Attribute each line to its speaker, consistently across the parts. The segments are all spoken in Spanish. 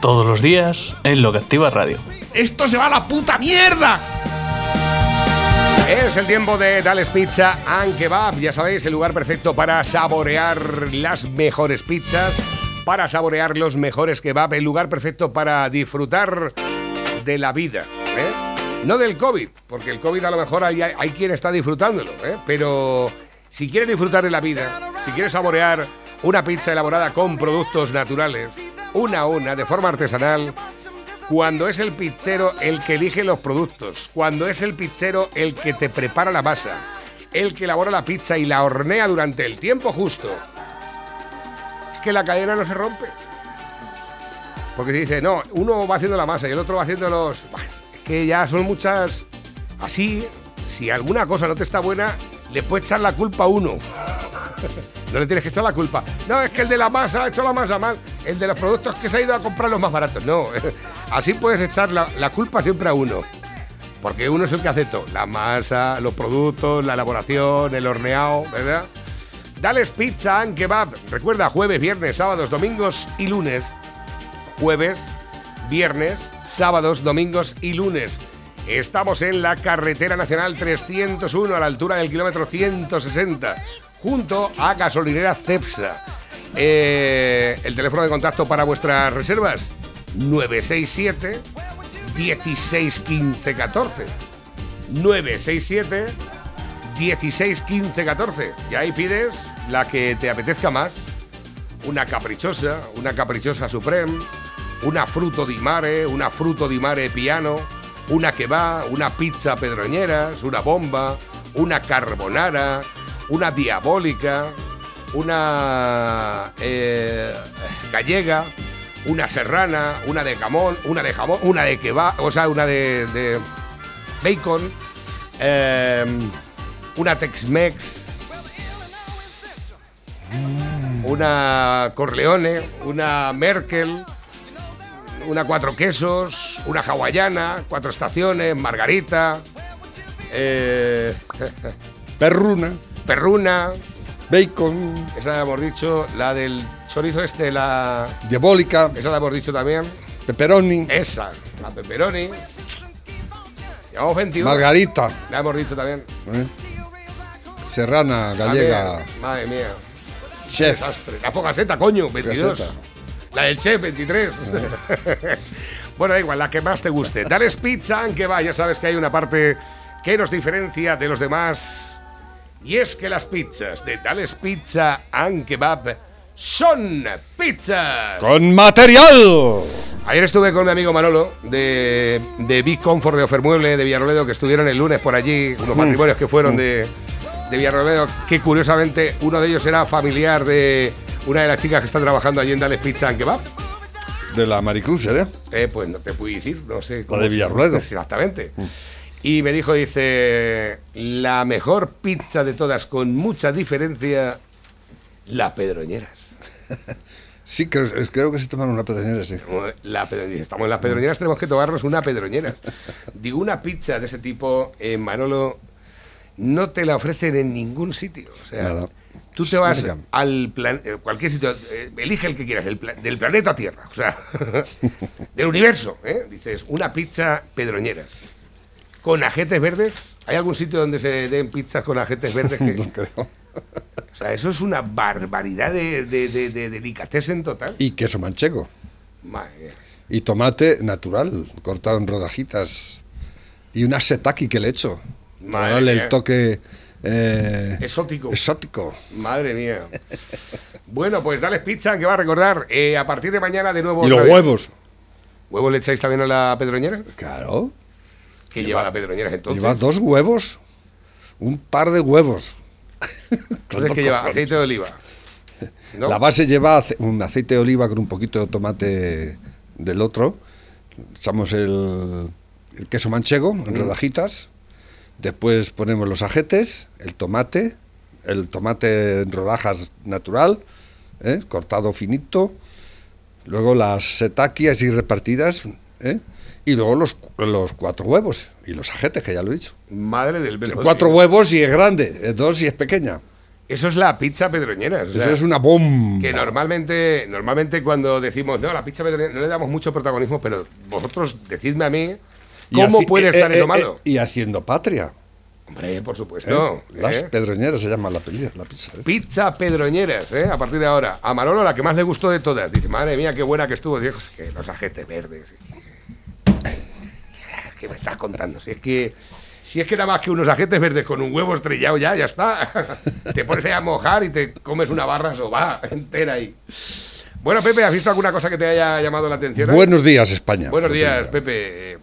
Speaker 1: Todos los días en Lo que Activa Radio.
Speaker 2: ¡Esto se va a la puta mierda!
Speaker 3: Es el tiempo de Dales Pizza and Kebab. Ya sabéis, el lugar perfecto para saborear las mejores pizzas, para saborear los mejores kebab, el lugar perfecto para disfrutar de la vida. ¿eh? No del COVID, porque el COVID a lo mejor hay, hay quien está disfrutándolo, ¿eh? pero si quieres disfrutar de la vida, si quieres saborear una pizza elaborada con productos naturales, una a una, de forma artesanal, cuando es el pizzero el que elige los productos, cuando es el pizzero el que te prepara la masa, el que elabora la pizza y la hornea durante el tiempo justo, que la cadena no se rompe. Porque dice, no, uno va haciendo la masa y el otro va haciendo los... Es que ya son muchas... Así, si alguna cosa no te está buena, le puedes echar la culpa a uno. No le tienes que echar la culpa. No, es que el de la masa ha hecho la masa mal. El de los productos que se ha ido a comprar los más baratos. No, así puedes echar la, la culpa siempre a uno. Porque uno es el que hace todo. La masa, los productos, la elaboración, el horneado, ¿verdad? Dales Pizza and Kebab. Recuerda, jueves, viernes, sábados, domingos y lunes. Jueves, viernes, sábados, domingos y lunes. Estamos en la carretera nacional 301 a la altura del kilómetro 160, junto a gasolinera Cepsa. Eh, el teléfono de contacto para vuestras reservas 967 16 15 14 967 16 15 14 y ahí pides la que te apetezca más. Una caprichosa una caprichosa supreme una fruto di mare una fruto di mare piano una que va una pizza pedroñeras una bomba una carbonara una diabólica una eh, gallega, una serrana, una de jamón, una de jamón, una de kebab, o sea, una de, de bacon, eh, una Tex-Mex, una Corleone, una Merkel, una cuatro quesos, una hawaiana, cuatro estaciones, margarita, eh,
Speaker 4: Perruna,
Speaker 3: perruna,
Speaker 4: bacon,
Speaker 3: esa la hemos dicho, la del chorizo este, la...
Speaker 4: diabólica,
Speaker 3: Esa la hemos dicho también.
Speaker 4: pepperoni,
Speaker 3: Esa, la pepperoni. Llevamos 21.
Speaker 4: margarita,
Speaker 3: La hemos dicho también.
Speaker 4: ¿eh? serrana, gallega,
Speaker 3: También. Madre mía.
Speaker 4: chef.
Speaker 3: Desastre. La Fogaseta, coño, 22.
Speaker 4: Gaceta.
Speaker 3: La del Chef, 23. bueno, da igual, la que más te guste. Dales pizza, aunque va, ya sabes que hay una parte que nos diferencia de los demás. Y es que las pizzas de Dales Pizza and Kebab son pizzas.
Speaker 4: Con material.
Speaker 3: Ayer estuve con mi amigo Manolo de, de Big Comfort de Ofermueble de Villarroledo que estuvieron el lunes por allí, unos matrimonios que fueron de, de Villarroledo, que curiosamente uno de ellos era familiar de una de las chicas que está trabajando allí en Dales Pizza and Kebab.
Speaker 4: De la Maricruz, ¿eh?
Speaker 3: Eh, pues no te puedo decir, no sé.
Speaker 4: La de Villarroledo.
Speaker 3: Exactamente. Y me dijo, dice, la mejor pizza de todas, con mucha diferencia, la Pedroñeras.
Speaker 4: Sí, creo, creo que se toman una pedreñera, sí.
Speaker 3: La pedro- dice, estamos en las pedroñeras, tenemos que tomarnos una pedroñera. Digo, una pizza de ese tipo, en Manolo, no te la ofrecen en ningún sitio. O sea,
Speaker 4: Nada.
Speaker 3: tú te vas al plan, eh, cualquier sitio, eh, elige el que quieras, el pla- del planeta Tierra, o sea, del universo. ¿eh? Dices, una pizza pedroñeras. ¿Con ajetes verdes? ¿Hay algún sitio donde se den pizzas con ajetes verdes? Que,
Speaker 4: No creo.
Speaker 3: o sea, eso es una barbaridad de, de, de, de delicatessen total.
Speaker 4: Y queso manchego.
Speaker 3: Madre mía.
Speaker 4: Y tomate natural, cortado en rodajitas. Y una setaki que le echo. Para
Speaker 3: Madre
Speaker 4: darle
Speaker 3: mía.
Speaker 4: el toque eh,
Speaker 3: Exótico.
Speaker 4: exótico.
Speaker 3: Madre mía. Bueno, pues dale pizza que va a recordar. eh, a partir de mañana de nuevo.
Speaker 4: Y los huevos.
Speaker 3: ¿Huevos le echáis también a la pedroñera?
Speaker 4: Claro.
Speaker 3: ¿Qué lleva, la pedroñera entonces?
Speaker 4: Lleva dos huevos. Un par de huevos.
Speaker 3: Entonces, ¿qué lleva? Aceite de oliva. ¿No?
Speaker 4: La base lleva un aceite de oliva con un poquito de tomate del otro echamos el, el queso manchego en rodajitas, después ponemos los ajetes, el tomate, el tomate en rodajas natural, ¿eh? cortado finito, luego las setaki así repartidas, ¿eh? Y luego los, los cuatro huevos y los ajetes, que ya lo he dicho.
Speaker 3: Madre del
Speaker 4: O sea,
Speaker 3: Belfodil.
Speaker 4: cuatro huevos y es grande, eh, dos y es pequeña.
Speaker 3: Eso es la pizza pedroñeras. o
Speaker 4: Eso es una bomba.
Speaker 3: Que normalmente, normalmente cuando decimos, no, la pizza pedroñera no le damos mucho protagonismo, pero vosotros decidme a mí cómo puede
Speaker 4: eh,
Speaker 3: estar
Speaker 4: eh,
Speaker 3: eso
Speaker 4: eh,
Speaker 3: malo.
Speaker 4: y haciendo patria.
Speaker 3: Hombre, por supuesto.
Speaker 4: ¿eh? Las
Speaker 3: ¿eh?
Speaker 4: pedroñeras se llama la, peli- la pizza. ¿eh?
Speaker 3: Pizza Pedroñeras, ¿eh? A partir de ahora. A Manolo la que más le gustó de todas. Dice, madre mía, qué buena que estuvo. Dijo, que los ajetes verdes. ¿Qué me estás contando? Si es que... Si es que nada más que unos ajetes verdes con un huevo estrellado ya, ya está. te pones ahí a mojar y te comes una barra soba entera ahí. Bueno, Pepe, ¿has visto alguna cosa que te haya llamado la atención?
Speaker 4: Buenos días, España.
Speaker 3: Buenos días. Pepe.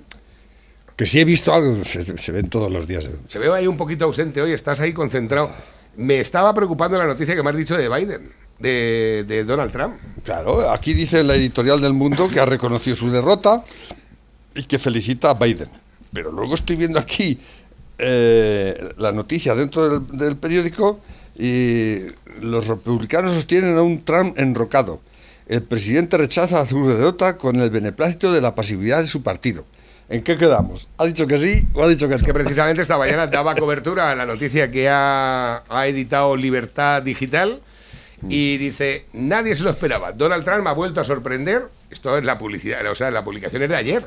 Speaker 4: Que si he visto algo, se, se ven todos los días.
Speaker 3: Se veo ahí un poquito ausente hoy, estás ahí concentrado. Me estaba preocupando la noticia que me has dicho de Biden, de, de Donald Trump.
Speaker 4: Claro, aquí dice la editorial del mundo que ha reconocido su derrota y que felicita a Biden. Pero luego estoy viendo aquí eh, la noticia dentro del, periódico y los republicanos sostienen a un Trump enrocado. El presidente rechaza su derrota con el beneplácito de la pasividad de su partido. ¿En qué quedamos? ¿Ha dicho que sí o ha dicho que no?
Speaker 3: Que precisamente esta mañana daba cobertura a la noticia que ha, ha editado Libertad Digital y dice, nadie se lo esperaba. Donald Trump ha vuelto a sorprender. Esto es la publicidad, o sea, la publicación es de ayer.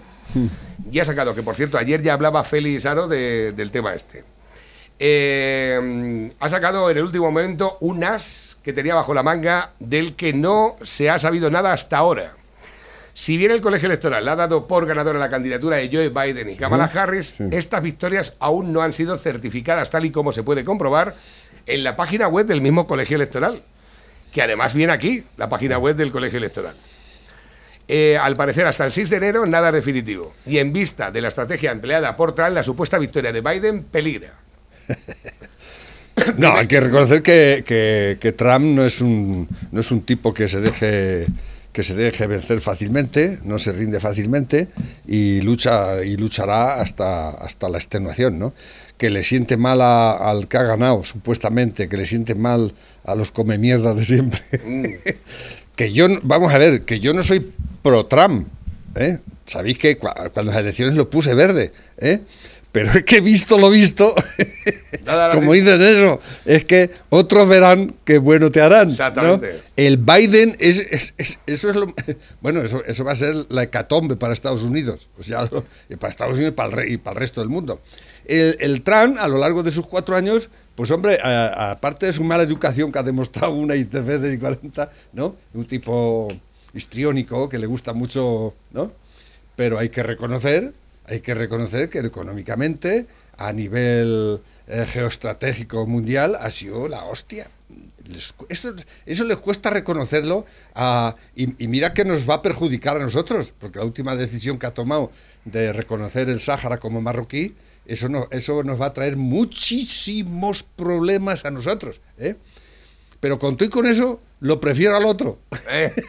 Speaker 3: Ya ha sacado, que por cierto, ayer ya hablaba Félix Aro de- del tema este. Eh, ha sacado en el último momento un as que tenía bajo la manga del que no se ha sabido nada hasta ahora. Si bien el colegio electoral le ha dado por ganadora la candidatura de Joe Biden y Kamala Harris, estas victorias aún no han sido certificadas tal y como se puede comprobar en la página web del mismo colegio electoral, que además viene aquí, la página web del colegio electoral. Eh, al parecer, hasta el 6 de enero, nada definitivo. Y en vista de la estrategia empleada por Trump, la supuesta victoria de Biden peligra.
Speaker 4: No, hay que reconocer que, que- Trump no es un no es un tipo que se deje que se deje vencer fácilmente, no se rinde fácilmente y lucha y luchará hasta hasta la extenuación, ¿no? Que le siente mal a- al que ha ganado, supuestamente, que le siente mal a los come mierda de siempre. que yo, vamos a ver, que yo no soy pro Trump, ¿eh? Sabéis que cua- cuando las elecciones lo puse verde, ¿eh? Pero es que he visto lo visto, como dicen eso, es que otros verán qué bueno te harán. ¿no?
Speaker 3: Exactamente.
Speaker 4: El Biden, es, es- es- eso es lo... Bueno, eso, eso va a ser la hecatombe para Estados Unidos, o sea, lo- y para Estados Unidos y para el, y para el resto del mundo. El, el Trump, a lo largo de sus cuatro años, pues hombre, aparte de su mala educación que ha demostrado una y tres veces y cuarenta, ¿no? Un tipo histriónico que le gusta mucho, ¿no? Pero hay que reconocer, hay que reconocer que económicamente, a nivel eh, geoestratégico mundial, ha sido la hostia. Esto- eso les cuesta reconocerlo a- y, y mira que nos va a perjudicar a nosotros, porque la última decisión que ha tomado de reconocer el Sáhara como marroquí, eso, no, eso nos va a traer muchísimos problemas a nosotros. ¿eh? Pero con todo y con eso, lo prefiero al otro.
Speaker 3: Eh,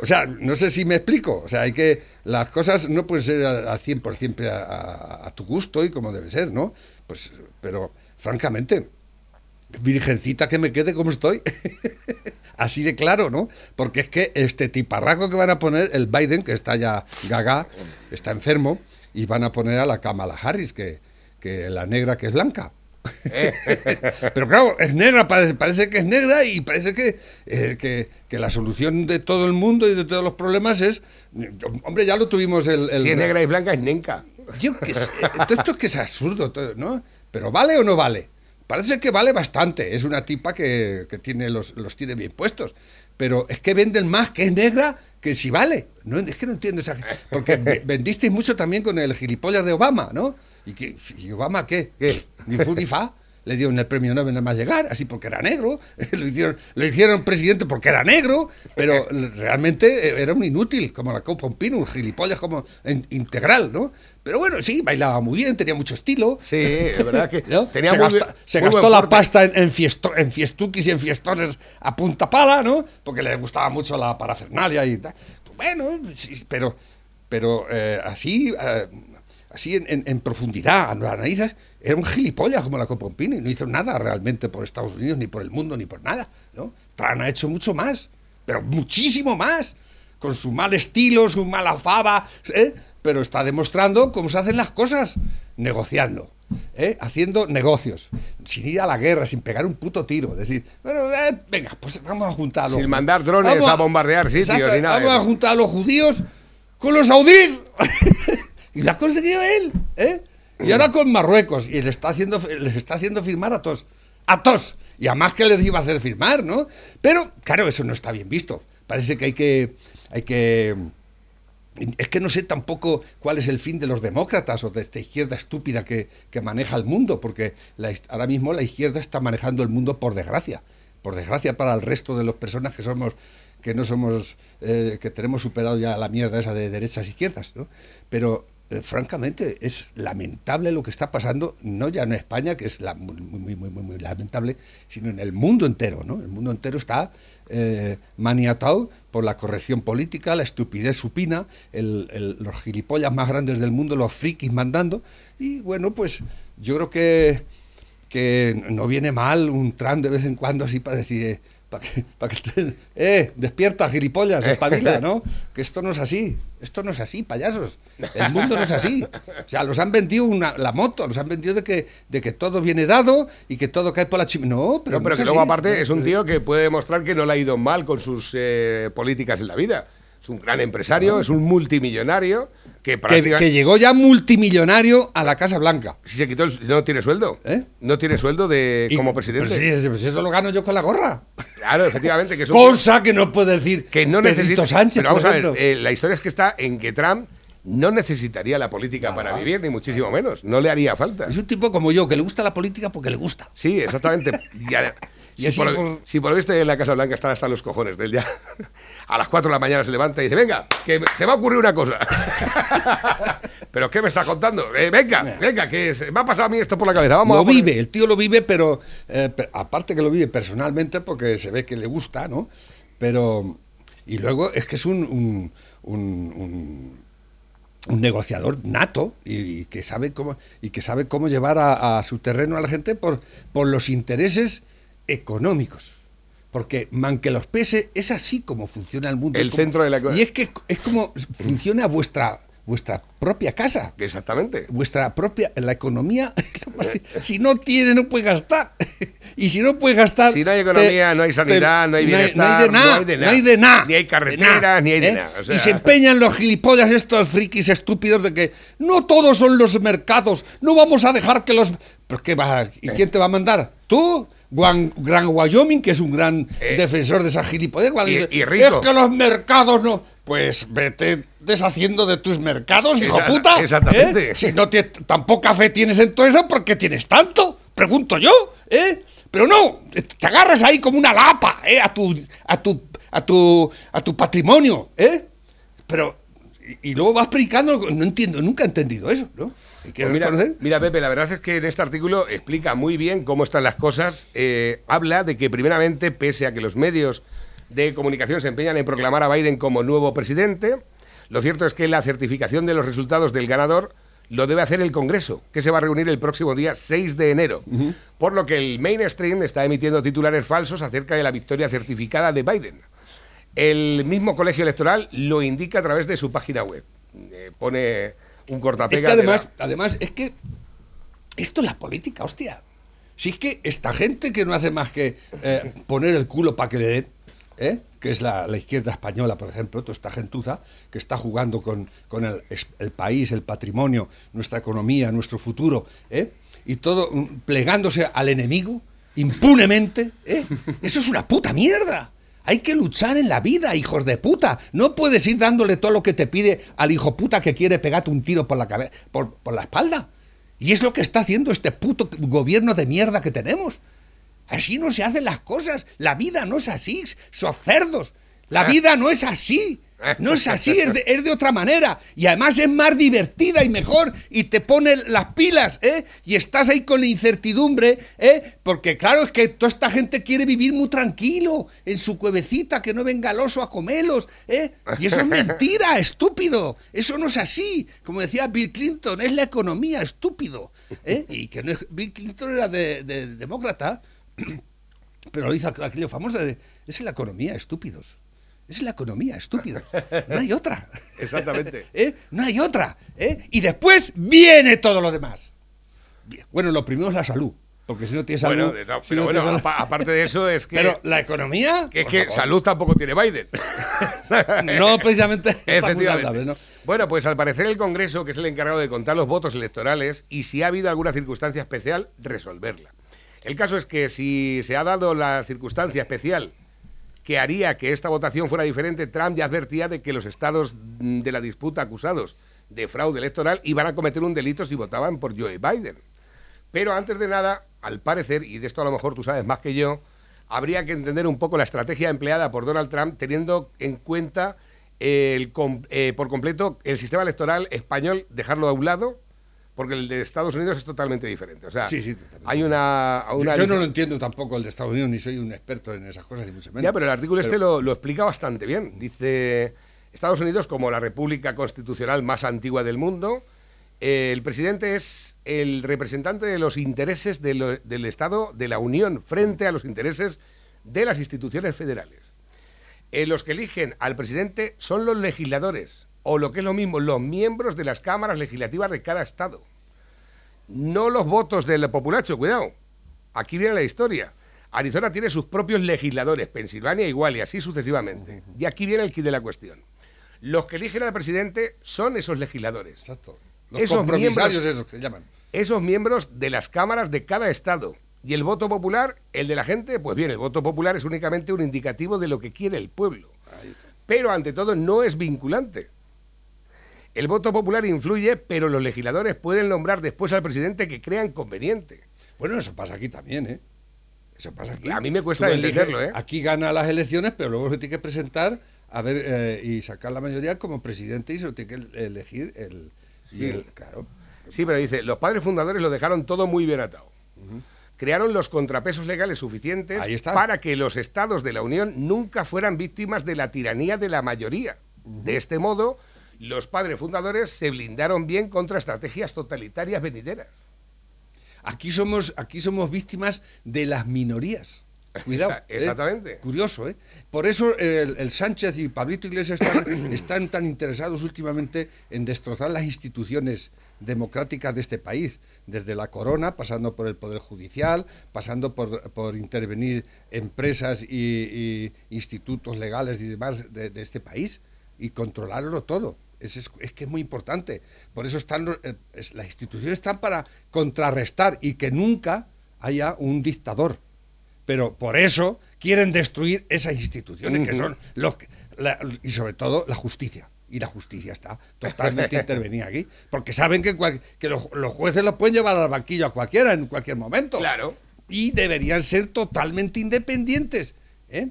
Speaker 4: O sea, no sé si me explico. O sea, hay que. Las cosas no pueden ser al al 100% siempre a, a- a tu gusto y como debe ser, ¿no? Pues, pero, francamente, virgencita que me quede como estoy. Así de claro, ¿no? Porque es que este tiparraco que van a poner, el Biden, que está ya gaga, está enfermo, y van a poner a la Kamala Harris, que, que la negra que es blanca. Pero claro, es negra, parece, que es negra y parece que, eh, que, que la solución de todo el mundo y de todos los problemas es. Hombre, ya lo tuvimos el. el-
Speaker 3: si es negra y blanca, es nenca.
Speaker 4: Yo qué sé, todo esto es que es absurdo, todo, ¿no? Pero ¿vale o no vale? Parece que vale bastante. Es una tipa que, que tiene los, los tiene bien puestos. Pero es que venden más que es negra que si vale. No, es que no entiendo esa... Porque ve- vendisteis mucho también con el gilipollas de Obama, ¿no? ¿Y, que, y Obama qué? ¿Qué? Ni fu ni fa. Le dieron el premio Nobel nada más llegar, así porque era negro. lo, hicieron, lo hicieron presidente porque era negro, pero realmente era un inútil, como la Copa un pino, un gilipollas como en- integral, ¿no? Pero bueno, sí, bailaba muy bien, tenía mucho estilo.
Speaker 3: Sí, es verdad que
Speaker 4: ¿no?
Speaker 3: tenía
Speaker 4: se
Speaker 3: muy
Speaker 4: gasta-
Speaker 3: bien-
Speaker 4: se
Speaker 3: muy
Speaker 4: gastó la pasta en, en, fiesto- en fiestuquis y en fiestones a punta pala, ¿no? Porque le gustaba mucho la parafernalia y tal. Pues bueno, sí, pero, pero eh, así, eh, así en, en- en profundidad, a las narices, era un gilipollas como la Copompini, no hizo nada realmente por Estados Unidos, ni por el mundo, ni por nada, ¿no? Trump ha hecho mucho más, pero muchísimo más, con su mal estilo, su mala fava, ¿eh? Pero está demostrando cómo se hacen las cosas, negociando. ¿eh? haciendo negocios, sin ir a la guerra, sin pegar un puto tiro. Decir, bueno, eh, venga, pues vamos a juntar a los
Speaker 3: Sin mandar drones
Speaker 4: Vamos
Speaker 3: a bombardear sitios
Speaker 4: Exacto,
Speaker 3: ni nada
Speaker 4: Vamos a juntar a los judíos con los saudíes. y lo ha conseguido él. ¿eh? Y ahora con Marruecos. Y le está haciendo, les está haciendo firmar a todos. A todos. Y a más que les iba a hacer firmar, ¿no? Pero, claro, eso no está bien visto. Parece que hay que. Hay que es que no sé tampoco cuál es el fin de los demócratas o de esta izquierda estúpida que, que maneja el mundo, porque la ahora mismo la izquierda está manejando el mundo por desgracia, por desgracia para el resto de las personas que somos que no somos eh, que tenemos superado ya la mierda esa de derechas e izquierdas, ¿no? Pero eh, francamente es lamentable lo que está pasando, no ya en España, que es muy, muy, muy, muy lamentable, sino en el mundo entero, ¿no? El mundo entero está eh, maniatado por la corrección política, la estupidez supina, los gilipollas más grandes del mundo, los frikis mandando, y bueno, pues yo creo que, que no viene mal un Trump de vez en cuando así para decir, para que, para que te- eh, despierta gilipollas, espabila, ¿no? Que esto no es así, esto no es así, payasos, el mundo no es así. O sea, los han vendido una, la moto, los han vendido de que, de que todo viene dado y que todo cae por la chimenea. No, pero,
Speaker 3: No, pero
Speaker 4: no
Speaker 3: que
Speaker 4: es
Speaker 3: luego aparte es un tío que puede demostrar que no le ha ido mal con sus eh, políticas en la vida. Es un gran empresario, es un multimillonario que
Speaker 4: que, que llegó ya multimillonario a la Casa Blanca.
Speaker 3: Si se quitó el- no tiene sueldo.
Speaker 4: ¿Eh?
Speaker 3: No tiene sueldo de
Speaker 4: Y-
Speaker 3: como presidente.
Speaker 4: Pues pues eso lo gano yo con la gorra.
Speaker 3: Claro, efectivamente, que
Speaker 4: Cosa que no puede decir
Speaker 3: que no necesita.
Speaker 4: Sánchez,
Speaker 3: pero vamos a ver, eh, la historia es que está en que Trump no necesitaría la política para vivir, ni muchísimo menos. No le haría falta.
Speaker 4: Es un tipo como yo, que le gusta la política porque le gusta.
Speaker 3: Sí, exactamente. Y si, por,
Speaker 4: por-
Speaker 3: si por lo visto en la Casa Blanca están hasta los cojones de él ya. A las 4 de la mañana se levanta y dice, venga, que se va a ocurrir una cosa. ¿Pero qué me estás contando? Eh, venga, venga, que se- me ha pasado a mí esto por la cabeza. Vamos
Speaker 4: lo
Speaker 3: a
Speaker 4: vive, el tío lo vive, pero eh, aparte que lo vive personalmente porque se ve que le gusta, ¿no? Pero y luego es que es un un, un- un- un negociador nato y, y que sabe cómo y que sabe cómo llevar a, a su terreno a la gente por por los intereses económicos. Porque, man que los pese, es así como funciona el mundo.
Speaker 3: El
Speaker 4: Como-
Speaker 3: centro de la-
Speaker 4: Y es que es como funciona vuestra, vuestra propia casa
Speaker 3: Exactamente.
Speaker 4: vuestra propia la economía si no tiene no puede gastar y si no puede gastar
Speaker 3: Si no hay economía, no hay sanidad, no hay
Speaker 4: no hay
Speaker 3: bienestar, no hay de nada.
Speaker 4: no hay de nada
Speaker 3: Ni hay carreteras, ni hay de
Speaker 4: ¿eh?
Speaker 3: nada, o sea-
Speaker 4: y se empeñan los gilipollas estos frikis estúpidos de que no todos son los mercados no vamos a dejar que los ¿Pero qué va? ¿Y quién te va a mandar? ¿Tú? Guan- Gran Wyoming, que es un gran
Speaker 3: Eh,
Speaker 4: defensor de esa gilipollas.
Speaker 3: y- y rico.
Speaker 4: Es que los mercados no. Pues vete deshaciendo de tus mercados, hijo puta. ¿eh?
Speaker 3: exactamente.
Speaker 4: Si no te, tan poca fe tienes en todo eso, ¿por qué tienes tanto? Pregunto yo, ¿eh? Pero no, te te agarras ahí como una lapa, ¿eh? A tu, a tu, a tu, a tu patrimonio, ¿eh? Pero, y, y luego vas predicando, no entiendo, nunca he entendido eso, ¿no? ¿Y
Speaker 3: Pues mira, mira, Pepe, la verdad es que en este artículo explica muy bien cómo están las cosas. Eh, habla de que, primeramente, pese a que los medios de comunicación se empeñan en proclamar a Biden como nuevo presidente, lo cierto es que la certificación de los resultados del ganador lo debe hacer el Congreso, que se va a reunir el próximo día 6 de enero. Por lo que el mainstream está emitiendo titulares falsos acerca de la victoria certificada de Biden. El mismo colegio electoral lo indica a través de su página web. Eh, pone un
Speaker 4: Es
Speaker 3: cortapega.
Speaker 4: que
Speaker 3: de
Speaker 4: además,
Speaker 3: la-
Speaker 4: además, es que esto es la política, hostia. Si es que esta gente que no hace más que eh, poner el culo para que le den, ¿eh? que es la, la izquierda española, por ejemplo, toda esta gentuza que está jugando con, con el, es- el país, el patrimonio, nuestra economía, nuestro futuro, ¿eh? y todo mm, plegándose al enemigo impunemente, ¿eh? eso es una puta mierda. Hay que luchar en la vida, hijos de puta. No puedes ir dándole todo lo que te pide al hijo puta que quiere pegarte un tiro por la cabeza, por, por la espalda. Y es lo que está haciendo este puto gobierno de mierda que tenemos. Así no se hacen las cosas. La vida no es así, sos cerdos. La vida no es así. No es así, es de, es de otra manera. Y además es más divertida y mejor y te pone las pilas, ¿eh? Y estás ahí con la incertidumbre, ¿eh? Porque claro, es que toda esta gente quiere vivir muy tranquilo, en su cuevecita, que no venga el oso a comelos, ¿eh? Y eso es mentira, estúpido. Eso no es así. Como decía Bill Clinton, es la economía, estúpido. ¿eh? Y que no es- Bill Clinton era de, de- demócrata, pero lo hizo aquello famoso de, es la economía, estúpidos. Es la economía, estúpidos. No hay otra.
Speaker 3: Exactamente.
Speaker 4: ¿Eh? No hay otra. ¿eh? Y después viene todo lo demás. Bueno, lo primero es la salud. Porque si no tienes salud.
Speaker 3: Bueno,
Speaker 4: si
Speaker 3: pero
Speaker 4: no
Speaker 3: bueno,
Speaker 4: salud-
Speaker 3: aparte de eso es que,
Speaker 4: Pero la economía.
Speaker 3: que es que
Speaker 4: favor.
Speaker 3: salud tampoco tiene Biden.
Speaker 4: No, precisamente. saludable, ¿no?
Speaker 3: Bueno, pues al parecer el Congreso, que es el encargado de contar los votos electorales y si ha habido alguna circunstancia especial, resolverla. El caso es que si se ha dado la circunstancia especial que haría que esta votación fuera diferente, Trump ya advertía de que los estados de la disputa acusados de fraude electoral iban a cometer un delito si votaban por Joe Biden. Pero antes de nada, al parecer, y de esto a lo mejor tú sabes más que yo, habría que entender un poco la estrategia empleada por Donald Trump teniendo en cuenta el eh, por completo el sistema electoral español, dejarlo a un lado, porque el de Estados Unidos es totalmente diferente. O sea,
Speaker 4: Sí, sí, totalmente.
Speaker 3: hay una...
Speaker 4: Yo-
Speaker 3: una
Speaker 4: yo, no lo entiendo tampoco el de Estados Unidos, ni soy un experto en esas cosas, ni mucho menos.
Speaker 3: ya, pero el artículo este lo, lo explica bastante bien. Dice, Estados Unidos, como la república constitucional más antigua del mundo, eh, el presidente es el representante de los intereses de lo- del Estado de la Unión frente a los intereses de las instituciones federales. Eh, los que eligen al presidente son los legisladores, o lo que es lo mismo, los miembros de las cámaras legislativas de cada Estado. No los votos del populacho, cuidado. Aquí viene la historia. Arizona tiene sus propios legisladores, Pensilvania igual y así sucesivamente. Y aquí viene el kit de la cuestión. Los que eligen al presidente son esos legisladores.
Speaker 4: Exacto. Los
Speaker 3: Esos
Speaker 4: compromisarios,
Speaker 3: miembros-
Speaker 4: esos que se llaman.
Speaker 3: Esos miembros de las cámaras de cada estado. Y el voto popular, el de la gente, pues bien, el voto popular es únicamente un indicativo de lo que quiere el pueblo. Pero ante todo no es vinculante. El voto popular influye, pero los legisladores pueden nombrar después al presidente que crean conveniente.
Speaker 4: Bueno, eso pasa aquí también, ¿eh? Eso pasa aquí.
Speaker 3: A mí me cuesta entenderlo, ¿eh?
Speaker 4: Aquí gana las elecciones, pero luego se tiene que presentar a ver eh, y sacar la mayoría como presidente y se lo tiene que elegir el.
Speaker 3: Sí.
Speaker 4: el- claro.
Speaker 3: Sí, pero dice, los padres fundadores lo dejaron todo muy bien atado. Crearon los contrapesos legales suficientes para que los estados de la Unión nunca fueran víctimas de la tiranía de la mayoría. De este modo, los padres fundadores se blindaron bien contra estrategias totalitarias venideras.
Speaker 4: Aquí somos, aquí somos víctimas de las minorías. Cuidado. ¿eh?
Speaker 3: exactamente.
Speaker 4: Curioso, ¿eh? Por eso el, el Sánchez y Pablito Iglesias están, están tan interesados últimamente en destrozar las instituciones democráticas de este país, desde la corona, pasando por el Poder Judicial, pasando por, por intervenir empresas y, y institutos legales y demás de, de este país y controlarlo todo. Es, es, es que es muy importante. Por eso están eh, es- las instituciones están para contrarrestar y que nunca haya un dictador. Pero por eso quieren destruir esas instituciones que son los que- la- y sobre todo la justicia. Y la justicia está totalmente intervenida aquí, porque saben que, cual- que los, los jueces los pueden llevar al banquillo a cualquiera en cualquier momento.
Speaker 3: Claro.
Speaker 4: Y deberían ser totalmente independientes. ¿eh?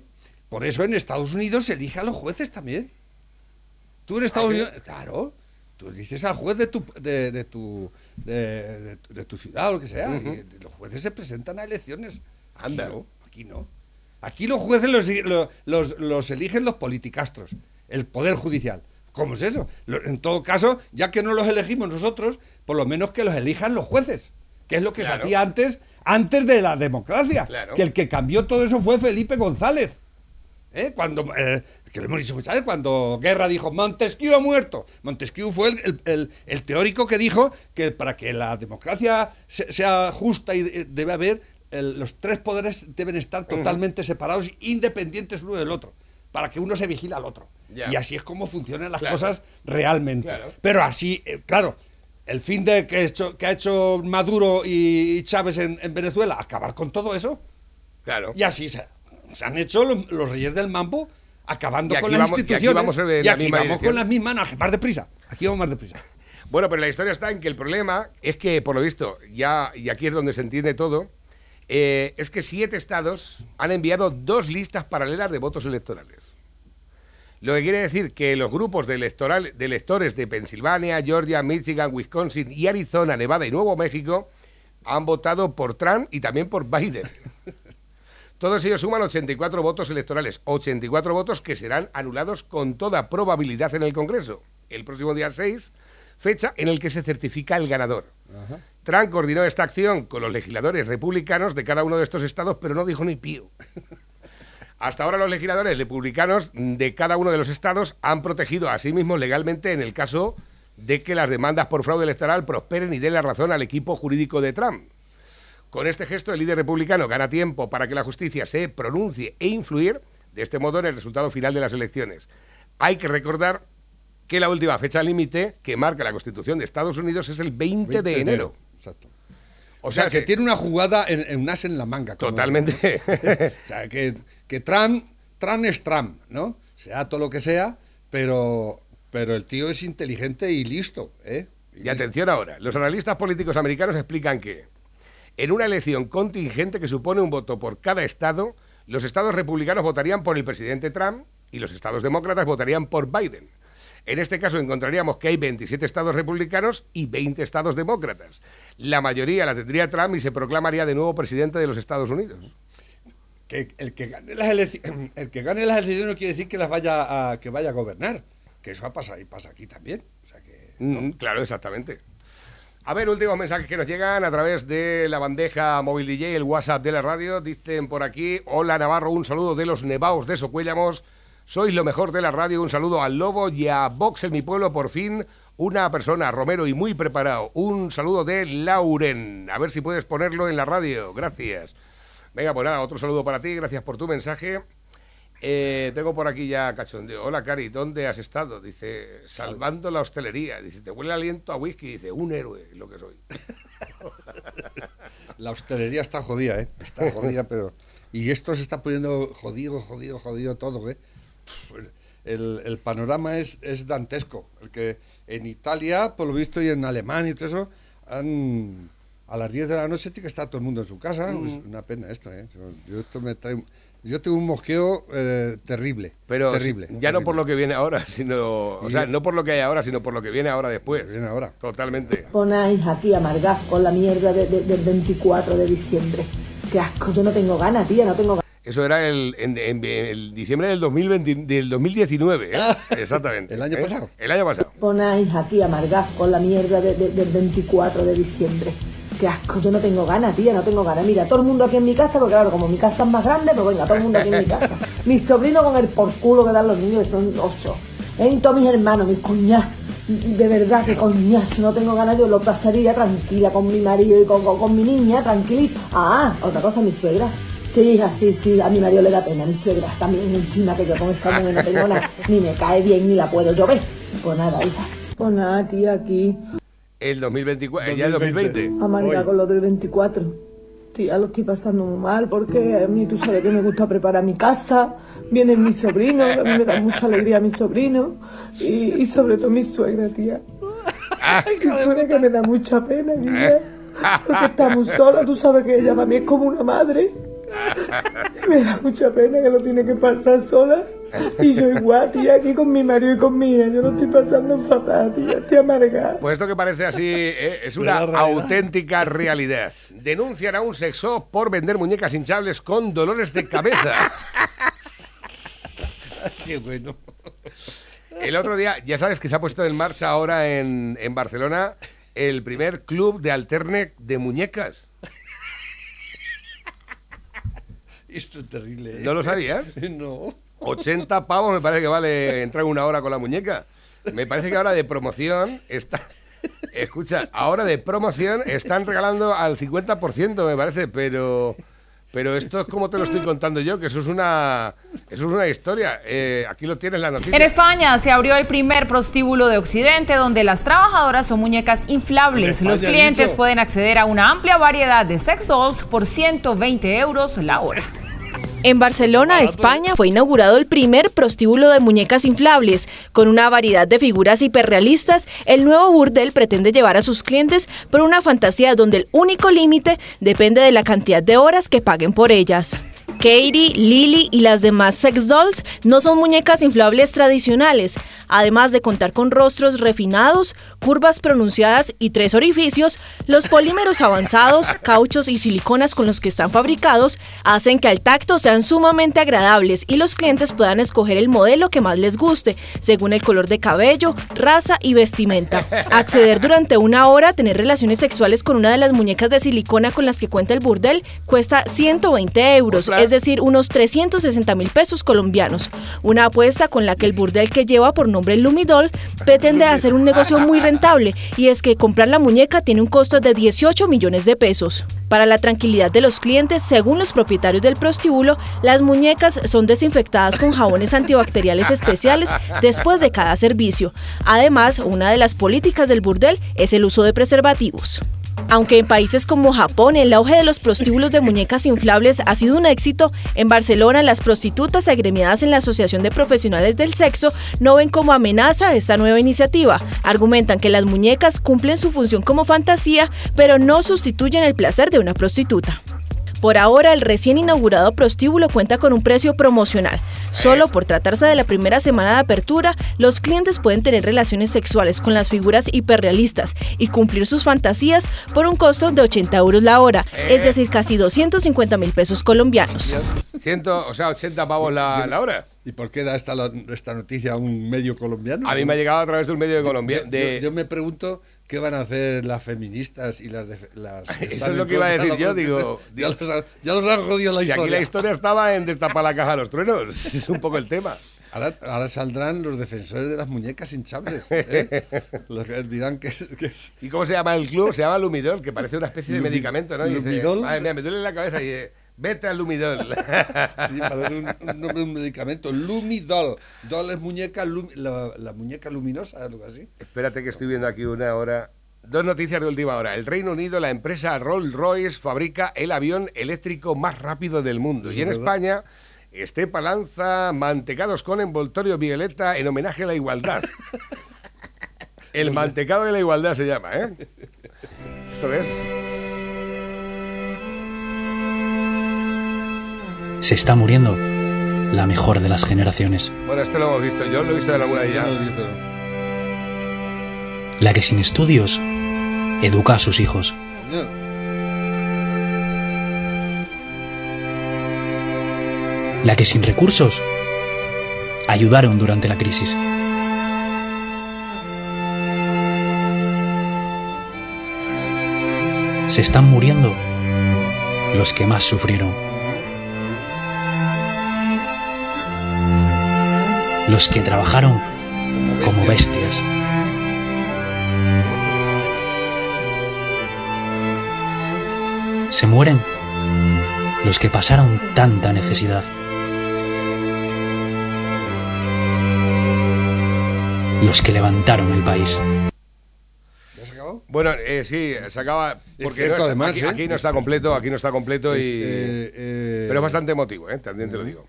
Speaker 4: Por eso en Estados Unidos se elige a los jueces también. Tú en Estados
Speaker 3: ¿Ah?
Speaker 4: Unidos, claro, tú dices al juez de tu, de, de tu, de, de tu- ciudad o lo que sea, y los jueces se presentan a elecciones. Aquí
Speaker 3: Anda.
Speaker 4: no, aquí no. Aquí los jueces los, los, los- los eligen los politicastros, el poder judicial. ¿Cómo es eso? En todo caso, ya que no los elegimos nosotros, por lo menos que los elijan los jueces, que es lo que
Speaker 3: Claro.
Speaker 4: se hacía antes, antes de la democracia.
Speaker 3: Claro.
Speaker 4: Que el que cambió todo eso fue Felipe González. ¿Eh? Cuando, eh, que lo hemos dicho muchas veces, cuando Guerra dijo Montesquieu ha muerto. Montesquieu fue el, el- el- el teórico que dijo que para que la democracia se- sea justa y de- debe haber, los tres poderes deben estar totalmente separados, independientes uno del otro, para que uno se vigile al otro. Y así es como funcionan las
Speaker 3: Claro.
Speaker 4: cosas realmente.
Speaker 3: Claro.
Speaker 4: Pero así, eh, claro, el fin de que, ha hecho- que ha hecho Maduro y Chávez en, en Venezuela, acabar con todo eso.
Speaker 3: Claro.
Speaker 4: Y así se, se han hecho los, los reyes del mambo acabando con las
Speaker 3: vamos- y aquí
Speaker 4: instituciones.
Speaker 3: vamos
Speaker 4: Y aquí
Speaker 3: misma
Speaker 4: vamos con las mismas, no, más deprisa. Aquí vamos más deprisa.
Speaker 3: Bueno, pero la historia está en que el problema es que, por lo visto, ya, y aquí es donde se entiende todo, eh, es que siete estados han enviado dos listas paralelas de votos electorales. Lo que quiere decir que los grupos de, electoral, de electores de Pensilvania, Georgia, Michigan, Wisconsin y Arizona, Nevada y Nuevo México han votado por Trump y también por Biden. Todos ellos suman 84 votos electorales, 84 votos que serán anulados con toda probabilidad en el Congreso. El próximo día 6, fecha en el que se certifica el ganador. Trump coordinó esta acción con los legisladores republicanos de cada uno de estos estados, pero no dijo ni pío. Hasta ahora los legisladores republicanos de cada uno de los estados han protegido a sí mismos legalmente en el caso de que las demandas por fraude electoral prosperen y den la razón al equipo jurídico de Trump. Con este gesto, el líder republicano gana tiempo para que la justicia se pronuncie e influir de este modo en el resultado final de las elecciones. Hay que recordar que la última fecha límite que marca la Constitución de Estados Unidos es el 20, de enero.
Speaker 4: Exacto. O, sea, que tiene una jugada en, un as en la manga.
Speaker 3: Totalmente.
Speaker 4: o sea, que, que Trump, Trump es Trump, ¿no? Sea todo lo que sea, pero, pero el tío es inteligente y listo, ¿eh?
Speaker 3: Y, atención ahora, los analistas políticos americanos explican que en una elección contingente que supone un voto por cada estado, los estados republicanos votarían por el presidente Trump y los estados demócratas votarían por Biden. En este caso encontraríamos que hay 27 estados republicanos y 20 estados demócratas. La mayoría la tendría Trump y se proclamaría de nuevo presidente de los Estados Unidos.
Speaker 4: Que el que gane las elecciones, el que gane las elecciones no quiere decir que las vaya a, que vaya a gobernar, que eso pasa y pasa aquí también.
Speaker 3: Mm, claro, exactamente. A ver, últimos mensajes que nos llegan a través de la bandeja móvil DJ, el WhatsApp de la radio. Dicen por aquí, hola Navarro, un saludo de los Nevaos de Socuéllamos. Sois lo mejor de la radio. Un saludo al Lobo y a Vox en mi pueblo, por fin. Una persona, Romero, y muy preparado. Un saludo de Lauren. A ver si puedes ponerlo en la radio. Gracias. Venga, pues nada, otro saludo para ti. Gracias por tu mensaje. Eh, tengo por aquí ya cachondeo. Hola, Cari, ¿dónde has estado? Dice, salvando la hostelería. Dice, te huele aliento a whisky. Dice, un héroe, lo que soy.
Speaker 4: La hostelería está jodida, ¿eh? Está jodida, pero... Y esto se está poniendo jodido, jodido, jodido todo, ¿eh? el, panorama es, es, dantesco. El que en Italia, por lo visto, y en Alemania y todo eso, han, a las 10 de la noche tiene que estar todo el mundo en su casa. Mm. Es una pena esto, ¿eh? Yo, esto me trae, yo tengo un mosqueo eh, terrible.
Speaker 3: Pero
Speaker 4: terrible,
Speaker 3: ya no por lo que viene ahora, sino. O sea, no por lo que hay ahora, sino por lo que viene ahora después.
Speaker 4: Viene ahora.
Speaker 3: Totalmente.
Speaker 5: Ponáis aquí amargad con la mierda del 24 de diciembre. Qué asco, yo no tengo ganas, tía, no tengo ganas.
Speaker 3: Eso era el, en, el diciembre del, 2020, del 2019, ¿eh? Exactamente.
Speaker 4: ¿El año
Speaker 3: ¿Eh?
Speaker 4: pasado?
Speaker 3: El año pasado.
Speaker 5: Ponáis aquí amargad con la mierda del 24 de diciembre. Qué asco, yo no tengo ganas, tía, no tengo ganas. Mira, todo el mundo aquí en mi casa, porque claro, como mi casa es más grande, pues venga, todo el mundo aquí en mi casa. Mis sobrinos con el por culo que dan los niños, que son ocho. En todos mis hermanos, mis cuñadas. De verdad, que coñazo, no tengo ganas, yo lo pasaría tranquila con mi marido y con, con, con mi niña, tranquilita. Ah, otra cosa, mi suegra Sí, hija, sí, sí, a mi marido le da pena, mi suegra también encima que yo con esa mujer no tengo nada, ni me cae bien ni la puedo llover. Pues nada, hija. Pues nada, tía, aquí.
Speaker 3: El 2024, ya el 2020.
Speaker 5: Amarga con lo del 24. Tía, lo estoy pasando muy mal porque a mí tú sabes que me gusta preparar mi casa, vienen mis sobrinos, a mí me da mucha alegría mis sobrinos y, sobre todo mi suegra, tía. Mi suegra que me da mucha pena, tía. Porque estamos solos, tú sabes que ella para mí es como una madre. Me da mucha pena que lo tiene que pasar sola. Y yo igual, tía, aquí con mi marido y con mi hija. Yo lo estoy pasando fatal, tía. Estoy amargada.
Speaker 3: Pues esto que parece así eh, es una auténtica realidad. Denuncian a un sexo por vender muñecas hinchables con dolores de cabeza.
Speaker 4: Qué bueno.
Speaker 3: El otro día, ya sabes que se ha puesto en marcha ahora en, en Barcelona el primer club de alterne de muñecas.
Speaker 4: Esto es terrible. ¿eh?
Speaker 3: ¿No lo sabías?
Speaker 4: no.
Speaker 3: 80 pavos me parece que vale entrar una hora con la muñeca. Me parece que ahora de promoción está... Escucha, ahora de promoción están regalando al 50%, me parece, pero... Pero esto es como te lo estoy contando yo, que eso es una, eso es una historia. Eh, aquí lo tienes la noticia.
Speaker 6: En España se abrió el primer prostíbulo de Occidente donde las trabajadoras son muñecas inflables. Los clientes pueden acceder a una amplia variedad de sex dolls por 120 euros la hora. En Barcelona, España, fue inaugurado el primer prostíbulo de muñecas inflables. Con una variedad de figuras hiperrealistas, el nuevo burdel pretende llevar a sus clientes por una fantasía donde el único límite depende de la cantidad de horas que paguen por ellas.
Speaker 7: Katie, Lily y las demás sex dolls no son muñecas inflables tradicionales. Además de contar con rostros refinados, curvas pronunciadas y tres orificios, los polímeros avanzados, cauchos y siliconas con los que están fabricados hacen que al tacto sean sumamente agradables y los clientes puedan escoger el modelo que más les guste, según el color de cabello, raza y vestimenta. Acceder durante una hora a tener relaciones sexuales con una de las muñecas de silicona con las que cuenta el burdel cuesta 120 euros, es decir, unos 360 mil pesos colombianos. Una apuesta con la que el burdel que lleva por nombre Lumidol pretende hacer un negocio muy rentable y es que comprar la muñeca tiene un costo de 18 millones de pesos. Para la tranquilidad de los clientes, según los propietarios del prostíbulo, las muñecas son desinfectadas con jabones antibacteriales especiales después de cada servicio. Además, una de las políticas del burdel es el uso de preservativos. Aunque en países como Japón el auge de los prostíbulos de muñecas inflables ha sido un éxito, en Barcelona las prostitutas agremiadas en la Asociación de Profesionales del Sexo no ven como amenaza esta nueva iniciativa. Argumentan que las muñecas cumplen su función como fantasía, pero no sustituyen el placer de una prostituta. Por ahora, el recién inaugurado prostíbulo cuenta con un precio promocional. Solo por tratarse de la primera semana de apertura, los clientes pueden tener relaciones sexuales con las figuras hiperrealistas y cumplir sus fantasías por un costo de 80 euros la hora, es decir, casi 250 mil pesos colombianos.
Speaker 3: Ciento, o sea, 80 pavos la, la hora.
Speaker 4: ¿Y por qué da esta, esta noticia a un medio colombiano?
Speaker 3: A mí me ha llegado a través de un medio de Colombia.
Speaker 4: Yo,
Speaker 3: de-
Speaker 4: yo- yo me pregunto qué van a hacer las feministas y las... las
Speaker 3: Eso es lo que iba a decir yo, digo.
Speaker 4: Ya los, han, ya los han jodido la
Speaker 3: si
Speaker 4: historia.
Speaker 3: aquí la historia estaba en destapar la caja de los truenos. Es un poco el tema.
Speaker 4: Ahora, ahora saldrán los defensores de las muñecas hinchables. ¿eh? los que dirán que es... que es-
Speaker 3: ¿Y cómo se llama el club? Se llama Lumidol, que parece una especie de medicamento, ¿no? Y dice,
Speaker 4: Lumidol.
Speaker 3: "Madre mía, me duele la cabeza y dice, vete al Lumidol.
Speaker 4: Sí, parece un, un nombre un medicamento. Lumidol. Doll es muñeca, la, la muñeca luminosa, algo así.
Speaker 3: Espérate que estoy viendo aquí una hora. Dos noticias de última hora. El Reino Unido, la empresa Rolls-Royce fabrica el avión eléctrico más rápido del mundo. Y en España, Estepa lanza mantecados con envoltorio violeta en homenaje a la igualdad. El mantecado de la igualdad se llama, ¿eh? Esto es...
Speaker 8: Se está muriendo la mejor de las generaciones,
Speaker 3: Bueno, esto lo hemos visto. Yo lo he visto en alguna de
Speaker 4: Ya lo he visto,
Speaker 8: la que sin estudios educa a sus hijos, la que sin recursos ayudaron durante la crisis. Se están muriendo los que más sufrieron. Los que trabajaron como bestias. Se mueren los que pasaron tanta necesidad. Los que levantaron el país.
Speaker 4: ¿Ya se acabó?
Speaker 3: Bueno, eh, sí, se acaba... Porque
Speaker 4: cierto,
Speaker 3: no está-
Speaker 4: además,
Speaker 3: aquí,
Speaker 4: ¿eh?
Speaker 3: aquí no está
Speaker 4: Es-
Speaker 3: completo, aquí no está completo y...
Speaker 4: Es, eh, eh,
Speaker 3: Pero es bastante emotivo, ¿eh? También te lo digo.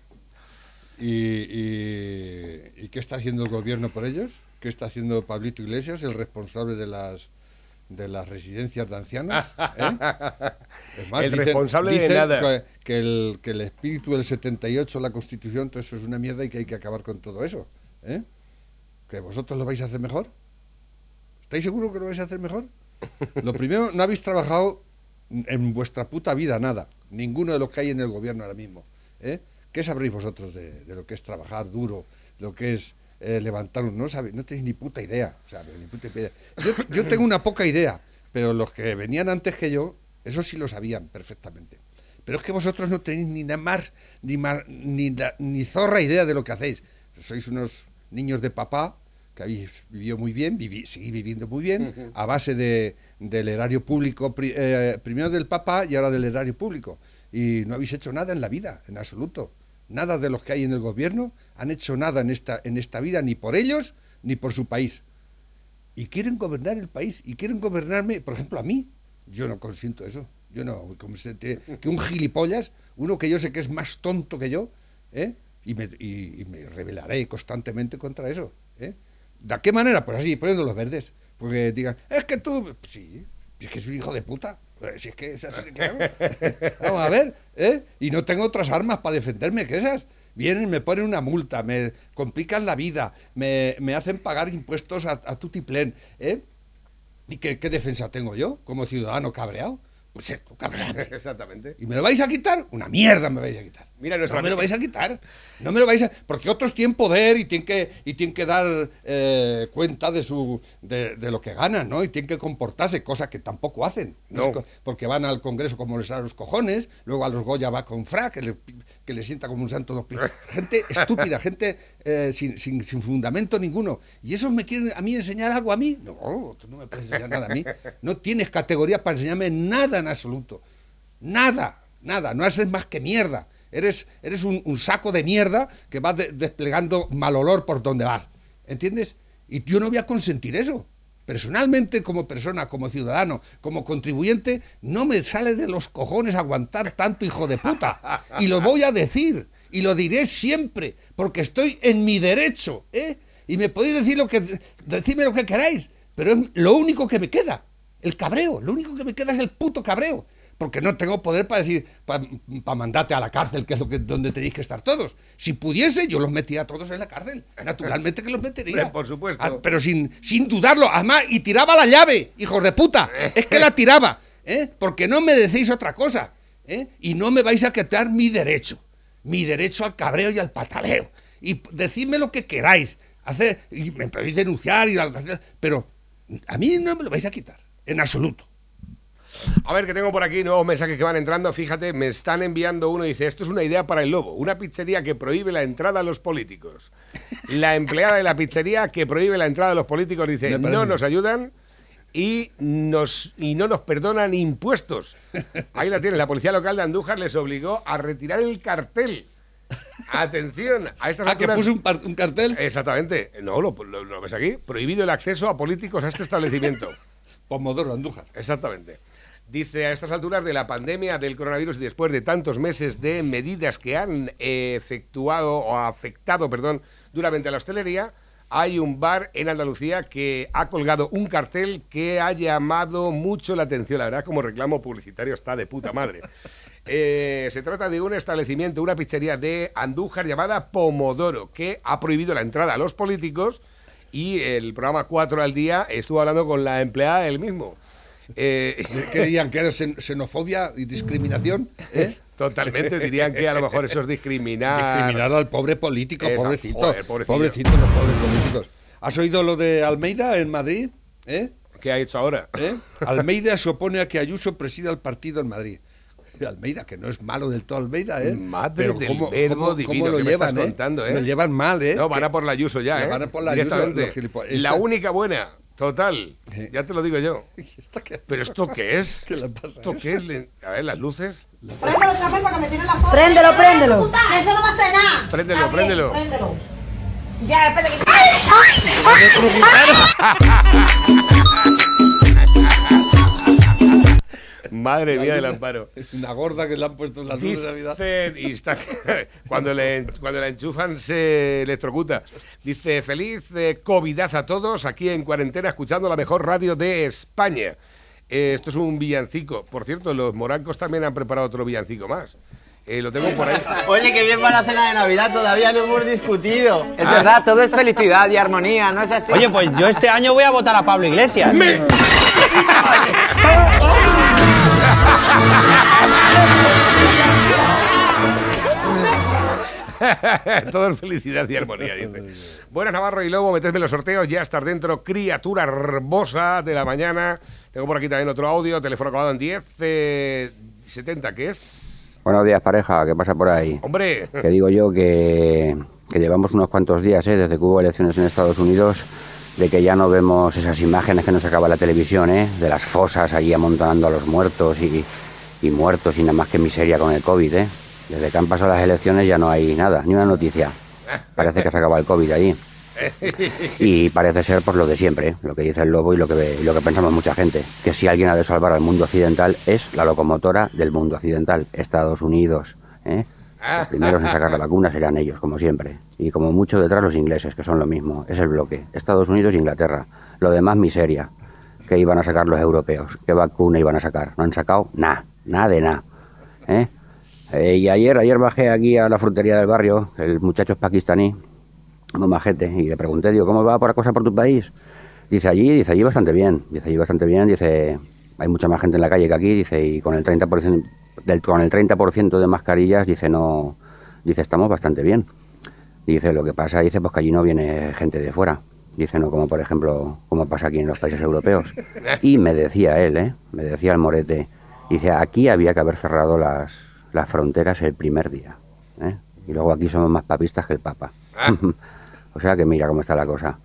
Speaker 4: ¿Y, y, y qué está haciendo el gobierno por ellos? ¿Qué está haciendo Pablito Iglesias, el responsable de las de las residencias de ancianos? ¿eh? Es
Speaker 3: El responsable de nada.
Speaker 4: Que, que el, que el espíritu del 78, la Constitución, todo eso es una mierda y que hay que acabar con todo eso. ¿eh? ¿Que vosotros lo vais a hacer mejor? ¿Estáis seguros que lo vais a hacer mejor? Lo primero, no habéis trabajado en vuestra puta vida nada. Ninguno de los que hay en el gobierno ahora mismo. ¿eh? ¿Qué sabréis vosotros de, de lo que es trabajar duro, lo que es eh, levantar un... No, sabéis, no tenéis ni puta idea. o sea, ni puta idea. Yo, yo tengo una poca idea, pero los que venían antes que yo, eso sí lo sabían perfectamente. Pero es que vosotros no tenéis ni nada más, ni, mar- ni, la- ni zorra idea de lo que hacéis. Sois unos niños de papá que habéis vivido muy bien, viví, seguís viviendo muy bien, a base de, del erario público, pri- eh, primero del papá y ahora del erario público. Y no habéis hecho nada en la vida, en absoluto. Nada de los que hay en el gobierno han hecho nada en esta, en esta vida, ni por ellos, ni por su país. Y quieren gobernar el país, y quieren gobernarme, por ejemplo, a mí. Yo no consiento eso. Yo no, como se que un gilipollas, uno que yo sé que es más tonto que yo, ¿eh? y, me, y- me rebelaré constantemente contra eso. ¿eh? ¿De qué manera? Pues así, poniendo los verdes. Porque digan, es que tú, sí, es que es un hijo de puta. Pues si es que es así, claro. Vamos a ver, ¿eh? Y no tengo otras armas para defenderme que esas. Vienen, me ponen una multa, me complican la vida, me, me hacen pagar impuestos a, a tutiplén, ¿eh? ¿Y qué, qué defensa tengo yo como ciudadano cabreado? Pues esto, cabreado.
Speaker 3: Exactamente.
Speaker 4: ¿Y me lo vais a quitar? Una mierda me vais a quitar.
Speaker 3: Mira nuestra
Speaker 4: no me lo vais a quitar. No me lo vais a... Porque otros tienen poder y tienen que, y tienen que dar eh, cuenta de, su, de, de lo que ganan, ¿no? Y tienen que comportarse, cosa que tampoco hacen.
Speaker 3: No.
Speaker 4: Es Porque van al Congreso como les da los cojones, luego a los Goya va con frac, que le, que le sienta como un santo dos pies. Gente estúpida, gente eh, sin, sin, sin fundamento ninguno. ¿Y esos me quieren a mí enseñar algo a mí? No, tú no me puedes enseñar nada a mí. No tienes categoría para enseñarme nada en absoluto. Nada, nada, no haces más que mierda. Eres, eres un, saco de mierda que vas de- desplegando mal olor por donde vas. ¿Entiendes? Y yo no voy a consentir eso. Personalmente, como persona, como ciudadano, como contribuyente, no me sale de los cojones aguantar tanto hijo de puta. Y lo voy a decir. Y lo diré siempre, porque estoy en mi derecho. ¿eh? Y me podéis decir lo que, decirme lo que queráis, pero es lo único que me queda. El cabreo. Lo único que me queda es el puto cabreo porque no tengo poder para decir, para mandarte a la cárcel, que es lo que, donde tenéis que estar todos. Si pudiese, yo los metía a todos en la cárcel. Naturalmente que los metería.
Speaker 3: Hombre, por supuesto.
Speaker 4: Ah, pero sin, sin dudarlo. Además, y tiraba la llave, hijos de puta. Es que la tiraba, ¿eh? Porque no me decís otra cosa, ¿eh? Y no me vais a quitar mi derecho. Mi derecho al cabreo y al pataleo. Y decidme lo que queráis. Hacer, y me podéis denunciar, y, pero a mí no me lo vais a quitar, en absoluto.
Speaker 3: A ver, que tengo por aquí nuevos mensajes que van entrando. Fíjate, me están enviando uno y dice, esto es una idea para el lobo. Una pizzería que prohíbe la entrada a los políticos. La empleada de la pizzería que prohíbe la entrada a los políticos dice, no nos ayudan y, nos, y no nos perdonan impuestos. Ahí la tienes. La policía local de Andújar les obligó a retirar el cartel. Atención, a estas
Speaker 4: Ah, que puse un, cartel.
Speaker 3: Exactamente. No, lo, lo- lo ves aquí. Prohibido el acceso a políticos a este establecimiento.
Speaker 4: Pomodoro, Andújar.
Speaker 3: Exactamente. Dice, a estas alturas de la pandemia del coronavirus y después de tantos meses de medidas que han efectuado o afectado, perdón, duramente a la hostelería, hay un bar en Andalucía que ha colgado un cartel que ha llamado mucho la atención. La verdad, como reclamo publicitario está de puta madre. Eh, se trata de un establecimiento, una pizzería de Andújar llamada Pomodoro, que ha prohibido la entrada a los políticos y el programa 4 al día estuvo hablando con la empleada del mismo. Eh,
Speaker 4: que dirían que era xen- xenofobia y discriminación. ¿eh?
Speaker 3: Totalmente, dirían que a lo mejor eso es discriminar.
Speaker 4: Discriminar al pobre político,
Speaker 3: Esa-
Speaker 4: pobrecito.
Speaker 3: joder,
Speaker 4: pobrecito los pobres políticos. ¿Has oído lo de Almeida en Madrid? ¿Eh?
Speaker 3: ¿Qué ha hecho ahora?
Speaker 4: ¿Eh? Almeida se opone a que Ayuso presida el partido en Madrid. Almeida, que no es malo del todo Almeida, ¿eh?
Speaker 3: Madre del verbo divino
Speaker 4: lo
Speaker 3: que me
Speaker 4: llevan,
Speaker 3: estás
Speaker 4: ¿eh?
Speaker 3: contando, ¿eh?
Speaker 4: Lo llevan mal, ¿eh?
Speaker 3: No, van a por la Ayuso ya, ¿eh?
Speaker 4: van a por la Ayuso.
Speaker 3: La única buena, total. Ya te lo digo yo.
Speaker 4: ¿Esto qué?
Speaker 3: ¿Pero esto qué es?
Speaker 4: ¿Qué le pasa
Speaker 3: ¿Esto qué es? Le- A ver, las luces.
Speaker 9: Préndelo, chapel, para que me tiren la foto.
Speaker 5: Préndelo, préndelo.
Speaker 9: Eso no va a hacer nada.
Speaker 3: Préndelo, préndelo.
Speaker 9: Préndelo. Ya, espérate que...
Speaker 3: Madre mía del amparo.
Speaker 4: Una gorda que le han puesto en la luz de Navidad.
Speaker 3: Y está, cuando, le, cuando la enchufan se electrocuta. Dice, feliz eh, Covidad a todos, aquí en cuarentena, escuchando la mejor radio de España. Eh, esto es un villancico. Por cierto, los morancos también han preparado otro villancico más. Eh, lo tengo por ahí.
Speaker 10: Oye, qué bien para la cena de Navidad, todavía no hemos discutido.
Speaker 11: Es verdad, todo es felicidad y armonía, ¿no es así?
Speaker 10: Oye, pues yo este año voy a votar a Pablo Iglesias.
Speaker 3: Todo es felicidad y armonía, dice. Buenas, Navarro y Lobo, metedme los sorteos, ya estás dentro, criatura hermosa de la mañana. Tengo por aquí también otro audio, teléfono acabado en 10, eh, 70, ¿qué es?
Speaker 12: Buenos días, pareja, ¿qué pasa por ahí?
Speaker 3: Hombre,
Speaker 12: Que digo yo que, que llevamos unos cuantos días, ¿eh? desde que hubo elecciones en Estados Unidos, de que ya no vemos esas imágenes que nos sacaba la televisión, ¿eh? de las fosas allí amontonando a los muertos y, y muertos y nada más que miseria con el COVID. ¿eh? Desde que han pasado las elecciones ya no hay nada, ni una noticia. Parece que se acaba el COVID allí. Y parece ser pues lo de siempre, ¿eh? lo que dice el lobo y lo que, y lo que pensamos mucha gente, que si alguien ha de salvar al mundo occidental es la locomotora del mundo occidental, Estados Unidos. ¿eh? Los primeros en sacar la vacuna serán ellos, como siempre. Y como mucho detrás los ingleses, que son lo mismo. Es el bloque. Estados Unidos e Inglaterra. Lo demás miseria. que iban a sacar los europeos, qué vacuna iban a sacar. No han sacado nada, nada de nada. ¿eh? Eh, y ayer, ayer bajé aquí a la frutería del barrio, el muchacho es pakistaní, muy majete, y le pregunté, digo, ¿cómo va por la cosa por tu país? Dice allí, dice allí bastante bien, dice allí bastante bien, dice, hay mucha más gente en la calle que aquí, dice, y con el 30%, del, con el 30 de mascarillas, dice, no, dice, estamos bastante bien. Dice, lo que pasa, dice, pues que allí no viene gente de fuera. Dice, no como por ejemplo, como pasa aquí en los países europeos. Y me decía él, ¿eh? me decía el morete, dice, aquí había que haber cerrado las, las fronteras el primer día. ¿eh? Y luego aquí somos más papistas que el Papa.
Speaker 3: Ah.
Speaker 12: o sea que mira cómo está la cosa.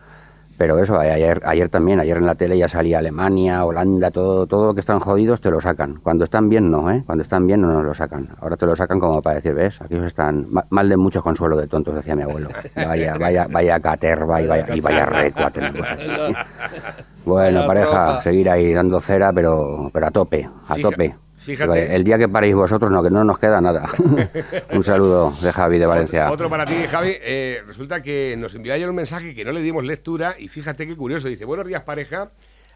Speaker 12: Pero eso, ayer, ayer también, ayer en la tele ya salía Alemania, Holanda, todo, todo lo que están jodidos te lo sacan. Cuando están bien no, ¿eh? Cuando están bien no nos lo sacan. Ahora te lo sacan como para decir, ¿ves? Aquí están mal de mucho consuelo de tontos, decía mi abuelo. Vaya, vaya, vaya caterva y vaya, y vaya recua tenemos aquí. Bueno, pareja,
Speaker 4: tropa.
Speaker 12: seguir ahí dando cera, pero, pero a tope, a
Speaker 3: Fija-
Speaker 12: tope.
Speaker 3: fíjate.
Speaker 12: El día que paréis vosotros, no, que no nos queda nada. Un saludo de Javi de Valencia.
Speaker 3: Otro para ti, Javi. Eh, resulta que nos envió ayer un mensaje que no le dimos lectura y fíjate qué curioso. Dice, buenos días pareja.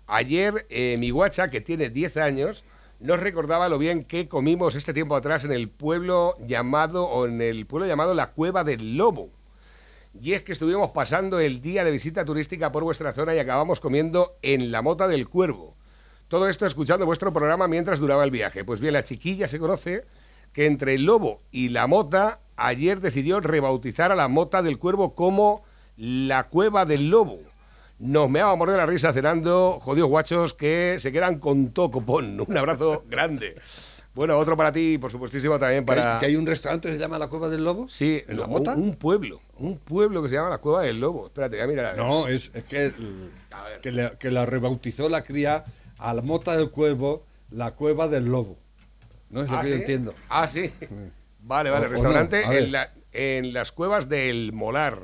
Speaker 3: Ayer eh, mi guacha, que tiene 10 años, nos recordaba lo bien que comimos este tiempo atrás en el pueblo llamado, o en el pueblo llamado La Cueva del Lobo. Y es que estuvimos pasando el día de visita turística por vuestra zona y acabamos comiendo en la Mota del Cuervo. Todo esto escuchando vuestro programa mientras duraba el viaje. Pues bien, la chiquilla se conoce que entre el lobo y la mota ayer decidió rebautizar a la mota del cuervo como la cueva del lobo. Nos me a morder la risa cenando, jodidos guachos que se quedan con todo copón. Un abrazo grande. Bueno, otro para ti, por supuestísimo, también
Speaker 4: ¿Que hay-
Speaker 3: para...
Speaker 4: que hay un restaurante que se llama La Cueva del Lobo?
Speaker 3: Sí,
Speaker 4: ¿En La Mota?
Speaker 3: Un, pueblo, un pueblo que se llama la Cueva del Lobo. Espérate, voy a mirar. a ver.
Speaker 4: No, es, es que, que, le- que la rebautizó la cría a la mota del cuervo, la cueva del lobo. No es lo
Speaker 3: Ah,
Speaker 4: que yo entiendo.
Speaker 3: Ah, sí. Vale, vale.
Speaker 4: o
Speaker 3: Restaurante en, la- en las cuevas del Molar.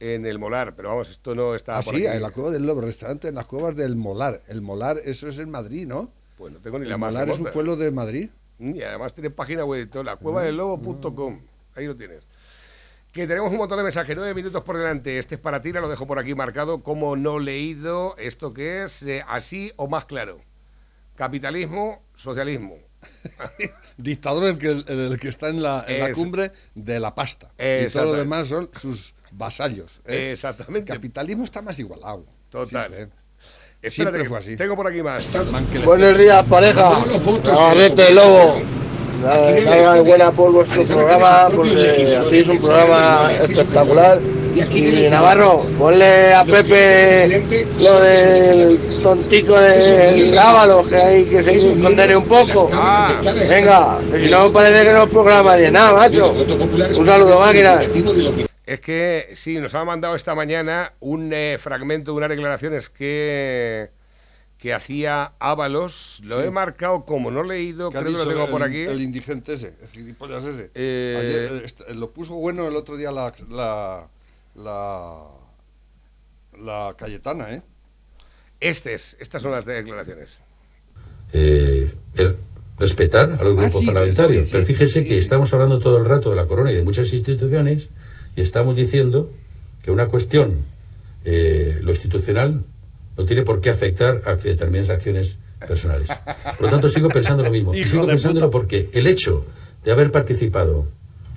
Speaker 3: En el Molar, pero vamos, esto no está
Speaker 4: Ah,
Speaker 3: por
Speaker 4: sí,
Speaker 3: aquí.
Speaker 4: en la cueva del lobo, restaurante en las cuevas del Molar. El Molar, eso es en Madrid, ¿no?
Speaker 3: Pues no tengo ni
Speaker 4: El
Speaker 3: la más
Speaker 4: es un pueblo de Madrid.
Speaker 3: Y además tiene página web y todo, la cueva del lobo.com. Ahí lo tienes. Que tenemos un montón de mensajes, nueve minutos por delante. Este es para ti, lo dejo por aquí marcado como no leído. ¿Esto qué es? Eh, así o más claro. Capitalismo, socialismo.
Speaker 4: Dictador el que, el que está en la, en la
Speaker 3: Es-
Speaker 4: cumbre de la pasta. Y todo lo demás son sus vasallos. ¿eh?
Speaker 3: Exactamente.
Speaker 4: El capitalismo está más igualado.
Speaker 3: Total.
Speaker 4: Siempre, ¿eh?
Speaker 3: Espérate,
Speaker 4: Siempre fue así.
Speaker 3: Tengo por aquí más.
Speaker 10: Buenos días, pareja. Navarrete Lobo. Nada buena por vuestro programa, porque hacéis un programa espectacular. Y Navarro, ponle a Pepe lo del tontico del Ábalos, que hay que se esconder un poco. Venga, que si no parece que no es programa ni nada, macho. Un saludo, máquina.
Speaker 3: Es que sí, nos ha mandado esta mañana un eh, fragmento de unas declaraciones que, que hacía Ábalos. Lo
Speaker 4: Sí.
Speaker 3: he marcado como no leído,
Speaker 4: ¿Qué ha
Speaker 3: creo que lo tengo
Speaker 4: el,
Speaker 3: por aquí.
Speaker 4: El indigente ese, el gilipollas ese.
Speaker 3: Eh,
Speaker 4: Ayer, eh, est- lo puso bueno el otro día la, la, la, la Cayetana, ¿eh?
Speaker 3: Este es, estas son las declaraciones.
Speaker 13: eh, el respetar a los
Speaker 4: Ah,
Speaker 13: grupos
Speaker 4: sí,
Speaker 13: parlamentarios.
Speaker 4: sí, sí,
Speaker 13: Pero fíjese
Speaker 4: sí,
Speaker 13: que
Speaker 4: sí.
Speaker 13: estamos hablando todo el rato de la corona y de muchas instituciones y estamos diciendo que una cuestión, eh, lo institucional, no tiene por qué afectar a determinadas acciones personales. Por lo tanto, sigo pensando lo mismo. Y sigo pensándolo porque el hecho de haber participado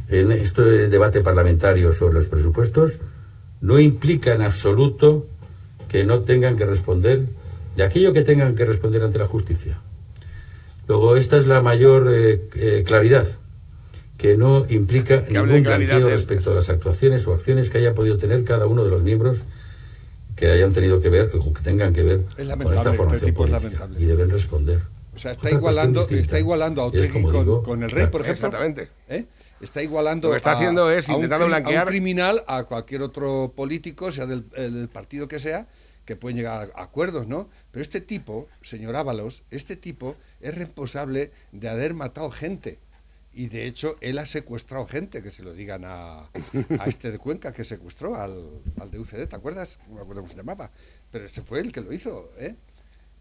Speaker 13: en este debate parlamentario sobre los presupuestos no implica en absoluto que no tengan que responder de aquello que tengan que responder ante la justicia. Luego, esta es la mayor eh, eh, claridad, que no implica ningún blanqueo
Speaker 3: de-
Speaker 13: respecto a las actuaciones o acciones que haya podido tener cada uno de los miembros que hayan tenido que ver o que tengan que ver
Speaker 4: Es
Speaker 13: con
Speaker 4: lamentable,
Speaker 13: esta
Speaker 4: este
Speaker 13: formación
Speaker 4: tipo es
Speaker 13: política
Speaker 4: lamentable.
Speaker 13: y deben responder.
Speaker 4: O sea, está
Speaker 13: Otra
Speaker 4: igualando, está igualando a
Speaker 13: es,
Speaker 4: Otegi con,
Speaker 13: digo,
Speaker 4: con el rey, por ejemplo.
Speaker 3: Exactamente.
Speaker 4: ¿eh? Está igualando
Speaker 3: Lo que está
Speaker 4: a-
Speaker 3: haciendo es
Speaker 4: a un
Speaker 3: intentando
Speaker 4: cri- a
Speaker 3: blanquear-
Speaker 4: un criminal a cualquier otro político, sea del, eh, del partido que sea, que pueden llegar a acuerdos, ¿no? Pero este tipo, señor Ábalos, este tipo es responsable de haber matado gente. Y de hecho, él ha secuestrado gente, que se lo digan a, a este de Cuenca que secuestró al, al de UCD, ¿te acuerdas? No me acuerdo cómo se llamaba. Pero este fue el que lo hizo, ¿eh?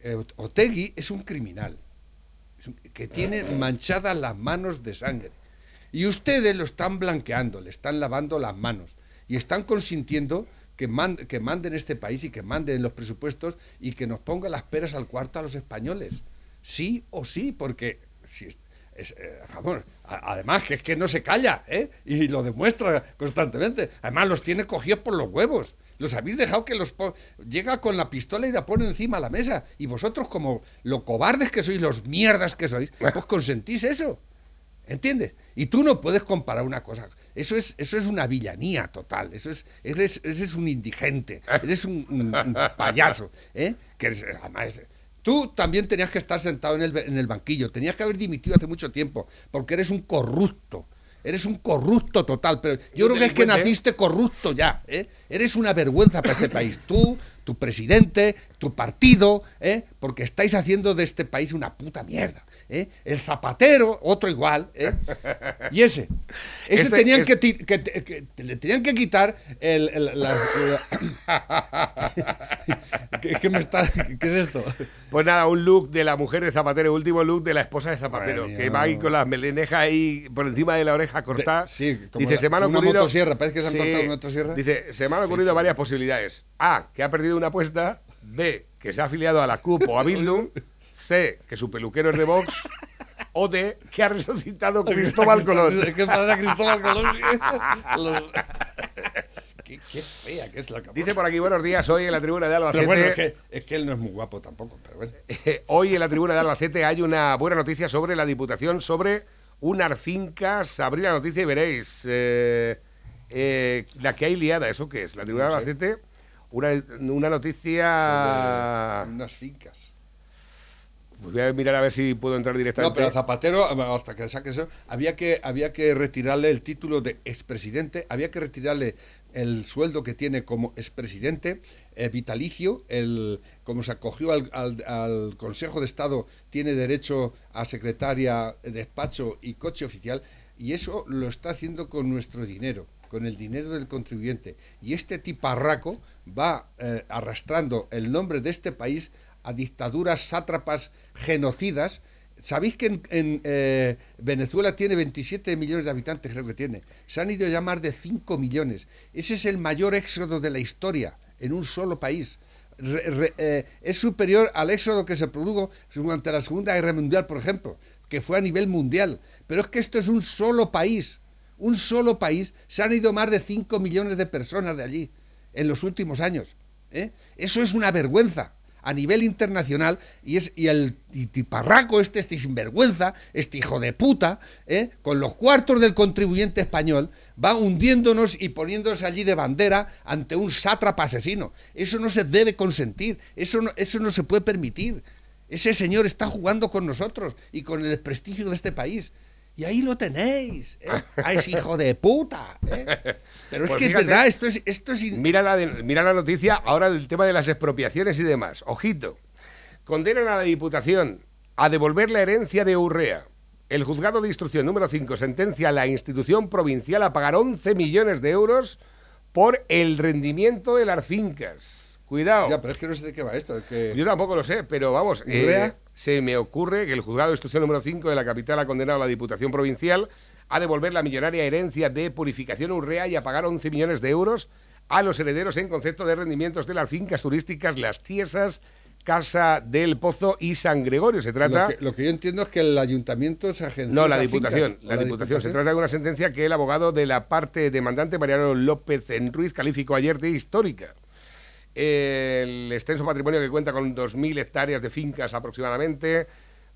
Speaker 4: Eh, Otegui es un criminal que tiene manchadas las manos de sangre. Y ustedes lo están blanqueando, le están lavando las manos y están consintiendo que, man- que mande en este país y que mande en los presupuestos y que nos ponga las peras al cuarto a los españoles. Sí o sí, porque si es- es, eh, vamos, a- además que es que no se calla, ¿eh? Y lo demuestra constantemente. Además los tiene cogidos por los huevos. Los habéis dejado que los llega con la pistola y la pone encima de la mesa. Y vosotros, como lo cobardes que sois, los mierdas que sois, pues consentís eso. ¿Entiendes? Y tú no puedes comparar una cosa. Eso es, eso es una villanía total. Eso es, eres, eres un indigente. Eres un, un- un payaso. ¿eh? Que es- además, tú también tenías que estar sentado en el, en el banquillo. Tenías que haber dimitido hace mucho tiempo. Porque eres un corrupto. Eres un corrupto total. Pero yo creo que es que naciste corrupto ya. ¿eh? Eres una vergüenza para este país. Tú, tu presidente, tu partido, ¿eh? porque estáis haciendo de este país una puta mierda. ¿Eh? El zapatero, otro igual. ¿eh? Y ese. Ese
Speaker 3: Este
Speaker 4: tenían que, ti- que- que- que- le tenían que quitar el. el- la- la- ¿Qué, qué me está, ¿Qué es esto?
Speaker 3: Pues nada, un look de la mujer de Zapatero, último look de la esposa de Zapatero, que va ahí con las melenejas ahí por encima de la oreja cortada.
Speaker 4: sí, como
Speaker 3: dice,
Speaker 4: la-
Speaker 3: se me han
Speaker 4: una
Speaker 3: ocurrido...
Speaker 4: motosierra, parece que se han cortado una motosierra.
Speaker 3: Dice, se me han
Speaker 4: Sí,
Speaker 3: ocurrido
Speaker 4: sí.
Speaker 3: varias posibilidades. A, que ha perdido una apuesta. B, que se ha afiliado a la CUP o a Bildung. C, que su peluquero es de Vox. O D, que ha resucitado Cristóbal Colón.
Speaker 4: ¿Qué pasa, Cristóbal Colón? Los- qué, qué fea que es la
Speaker 3: Dice por aquí, buenos días, hoy en la tribuna de Albacete...
Speaker 4: Pero bueno, es que, es que él no es muy guapo tampoco, pero bueno.
Speaker 3: Hoy en la tribuna de Albacete hay una buena noticia sobre la Diputación, sobre unas fincas. Abrí la noticia y veréis eh, eh, la que hay liada. ¿Eso qué es? La tribuna de
Speaker 4: No sé.
Speaker 3: Albacete, una, una noticia...
Speaker 4: Sobre unas fincas.
Speaker 3: Pues voy a mirar a ver si puedo entrar
Speaker 4: No,
Speaker 3: directamente.
Speaker 4: pero a Zapatero, hasta que saque eso, había que, había que retirarle el título de expresidente, había que retirarle el sueldo que tiene como expresidente, eh, vitalicio, el, como se acogió al, al- Consejo de Estado, tiene derecho a secretaria, despacho y coche oficial, y eso lo está haciendo con nuestro dinero, con el dinero del contribuyente. Y este tiparraco va eh, arrastrando el nombre de este país a dictaduras sátrapas genocidas. ¿Sabéis que en, en, eh, Venezuela tiene 27 millones de habitantes, creo que tiene? Se han ido ya más de 5 millones. Ese es el mayor éxodo de la historia en un solo país. Eh, es superior al éxodo que se produjo durante la Segunda Guerra Mundial, por ejemplo, que fue a nivel mundial. Pero es que esto es un solo país. Un solo país. Se han ido más de 5 millones de personas de allí en los últimos años. ¿eh? Eso es una vergüenza a nivel internacional y es y el y este, este sinvergüenza, este hijo de puta, ¿eh? con los cuartos del contribuyente español, va hundiéndonos y poniéndose allí de bandera ante un sátrapa asesino. Eso no se debe consentir, eso no, eso no se puede permitir. Ese señor está jugando con nosotros y con el prestigio de este país. Y ahí lo tenéis, ¿eh? a ese hijo de puta. ¿eh? Pero es
Speaker 3: Pues
Speaker 4: que
Speaker 3: fíjate,
Speaker 4: es verdad, esto es, esto es
Speaker 3: Mira la, de- mira la noticia ahora del tema de las expropiaciones y demás. Ojito. Condenan a la Diputación a devolver la herencia de Urrea. El juzgado de instrucción número 5 sentencia a la institución provincial a pagar 11 millones de euros por el rendimiento de las fincas. Cuidado.
Speaker 4: Ya, pero es que no sé de qué va esto. es que-
Speaker 3: Yo tampoco lo sé, pero vamos, eh, se me ocurre que el juzgado de instrucción número 5 de la capital ha condenado a la Diputación Provincial a devolver la millonaria herencia de Purificación Urrea y a pagar 11 millones de euros a los herederos en concepto de rendimientos de las fincas turísticas Las Tiesas, Casa del Pozo y San Gregorio. Se trata...
Speaker 4: Lo que, lo que yo entiendo es que el ayuntamiento se agenció
Speaker 3: No, la Diputación.
Speaker 4: fincas.
Speaker 3: La,
Speaker 4: ¿O
Speaker 3: diputación. Se trata de una sentencia que el abogado de la parte demandante, Mariano López en Ruiz, calificó ayer de histórica. El extenso patrimonio que cuenta con 2.000 hectáreas de fincas aproximadamente,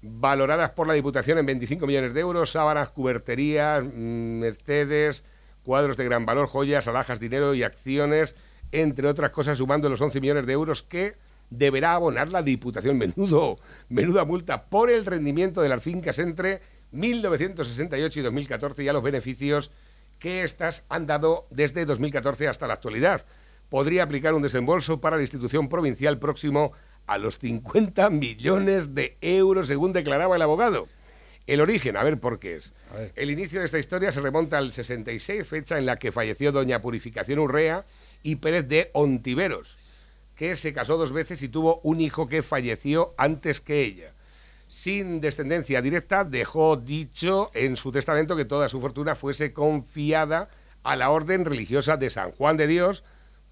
Speaker 3: valoradas por la Diputación en 25 millones de euros, sábanas, cuberterías, mm, Mercedes, cuadros de gran valor, joyas, alhajas, dinero y acciones, entre otras cosas, sumando los 11 millones de euros que deberá abonar la Diputación. Menudo, menuda multa por el rendimiento de las fincas entre 1968 y 2014 y a los beneficios que éstas han dado desde 2014 hasta la actualidad. Podría aplicar un desembolso para la institución provincial próximo los 50 millones de euros, según declaraba el abogado. El origen, a ver por qué es.
Speaker 4: A.
Speaker 3: El inicio de esta historia se remonta al 66, fecha en la que falleció doña Purificación Urrea y Pérez de Ontiveros, que se casó dos veces y tuvo un hijo que falleció antes que ella. Sin descendencia directa, dejó dicho en su testamento que toda su fortuna fuese confiada a la orden religiosa de San Juan de Dios,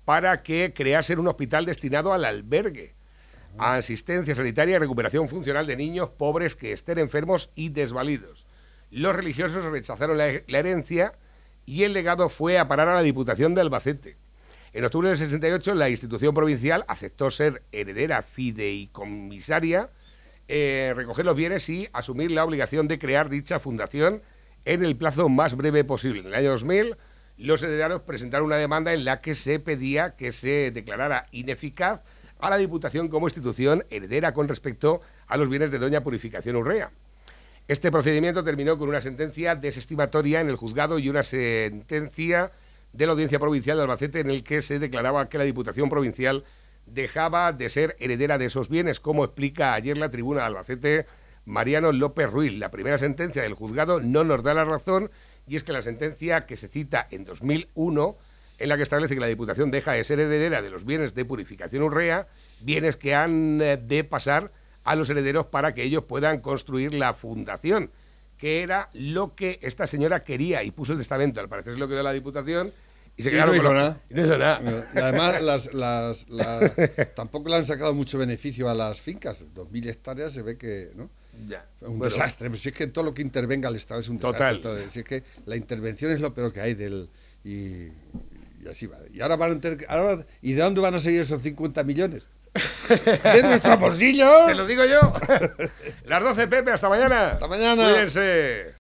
Speaker 3: para que creasen un hospital destinado al albergue, a asistencia sanitaria y recuperación funcional de niños pobres que estén enfermos y desvalidos. Los religiosos rechazaron la, herencia y el legado fue a parar a la Diputación de Albacete. En octubre del 68, la institución provincial aceptó ser heredera fideicomisaria, eh, recoger los bienes y asumir la obligación de crear dicha fundación en el plazo más breve posible. En el año 2000, los herederos presentaron una demanda en la que se pedía que se declarara ineficaz a la Diputación como institución heredera con respecto a los bienes de Doña Purificación Urrea. Este procedimiento terminó con una sentencia desestimatoria en el juzgado y una sentencia de la Audiencia Provincial de Albacete en el que se declaraba que la Diputación Provincial dejaba de ser heredera de esos bienes, como explica ayer la tribuna de Albacete Mariano López Ruiz. La primera sentencia del juzgado no nos da la razón y es que la sentencia que se cita en 2001, en la que establece que la Diputación deja de ser heredera de los bienes de purificación urrea, bienes que han eh, de pasar a los herederos para que ellos puedan construir la fundación, que era lo que esta señora quería y puso el testamento, al parecer es lo que dio la Diputación, y se
Speaker 4: Y
Speaker 3: quedaron
Speaker 4: no hizo
Speaker 3: con
Speaker 4: nada.
Speaker 3: y no hizo nada.
Speaker 4: Y además, las, las, las- tampoco le han sacado mucho beneficio a las fincas. 2.000 hectáreas se ve que. ¿no?
Speaker 3: Ya.
Speaker 4: Un
Speaker 3: Bueno.
Speaker 4: desastre. Si es que todo lo que intervenga el Estado es un
Speaker 3: Total.
Speaker 4: desastre. Si es que la intervención es lo peor que hay del. Y, y así va. Y ahora van a tener que- ahora- ¿Y de dónde van a seguir esos 50 millones? ¡De nuestro bolsillo!
Speaker 3: Te lo digo yo. Las 12, Pepe, hasta mañana.
Speaker 4: Hasta mañana.
Speaker 3: Cuídense.